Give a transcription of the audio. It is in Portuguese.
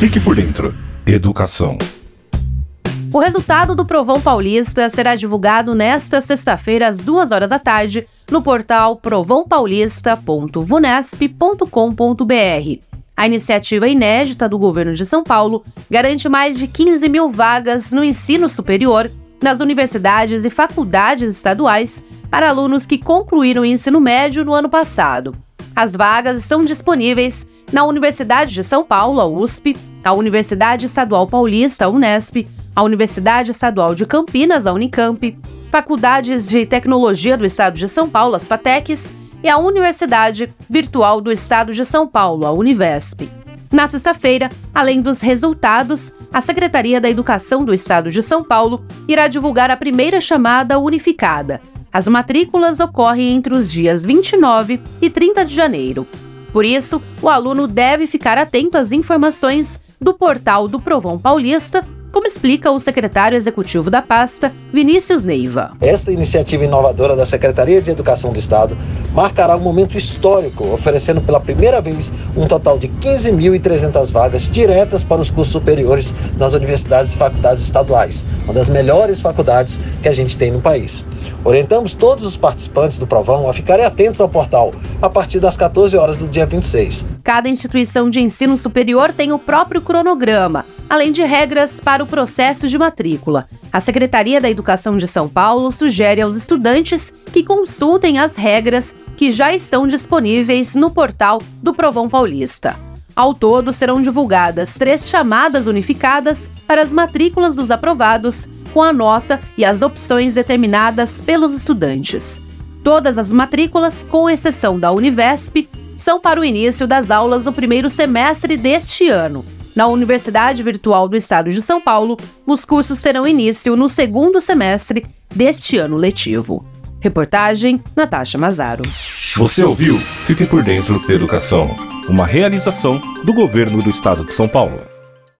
Fique por dentro. Educação. O resultado do Provão Paulista será divulgado nesta sexta-feira, às duas horas da tarde, no portal provãopaulista.vunesp.com.br. A iniciativa inédita do governo de São Paulo garante mais de 15 mil vagas no ensino superior nas universidades e faculdades estaduais para alunos que concluíram o ensino médio no ano passado. As vagas estão disponíveis na Universidade de São Paulo, USP, a Universidade Estadual Paulista, a Unesp, a Universidade Estadual de Campinas, a Unicamp, faculdades de tecnologia do Estado de São Paulo, as FATECs, e a Universidade Virtual do Estado de São Paulo, a Univesp. Na sexta-feira, além dos resultados, a Secretaria da Educação do Estado de São Paulo irá divulgar a primeira chamada unificada. As matrículas ocorrem entre os dias 29 e 30 de janeiro. Por isso, o aluno deve ficar atento às informações do portal do Provão Paulista como explica o secretário executivo da pasta, Vinícius Neiva. Esta iniciativa inovadora da Secretaria de Educação do Estado marcará um momento histórico, oferecendo pela primeira vez um total de 15.300 vagas diretas para os cursos superiores nas universidades e faculdades estaduais, uma das melhores faculdades que a gente tem no país. Orientamos todos os participantes do provão a ficarem atentos ao portal a partir das 14 horas do dia 26. Cada instituição de ensino superior tem o próprio cronograma além de regras para o processo de matrícula. A Secretaria da Educação de São Paulo sugere aos estudantes que consultem as regras que já estão disponíveis no portal do Provão Paulista. Ao todo, serão divulgadas três chamadas unificadas para as matrículas dos aprovados, com a nota e as opções determinadas pelos estudantes. Todas as matrículas, com exceção da Univesp, são para o início das aulas no primeiro semestre deste ano na Universidade Virtual do Estado de São Paulo, os cursos terão início no segundo semestre deste ano letivo. Reportagem Natasha Mazaro. Você ouviu? Fique por dentro da educação. Uma realização do governo do Estado de São Paulo.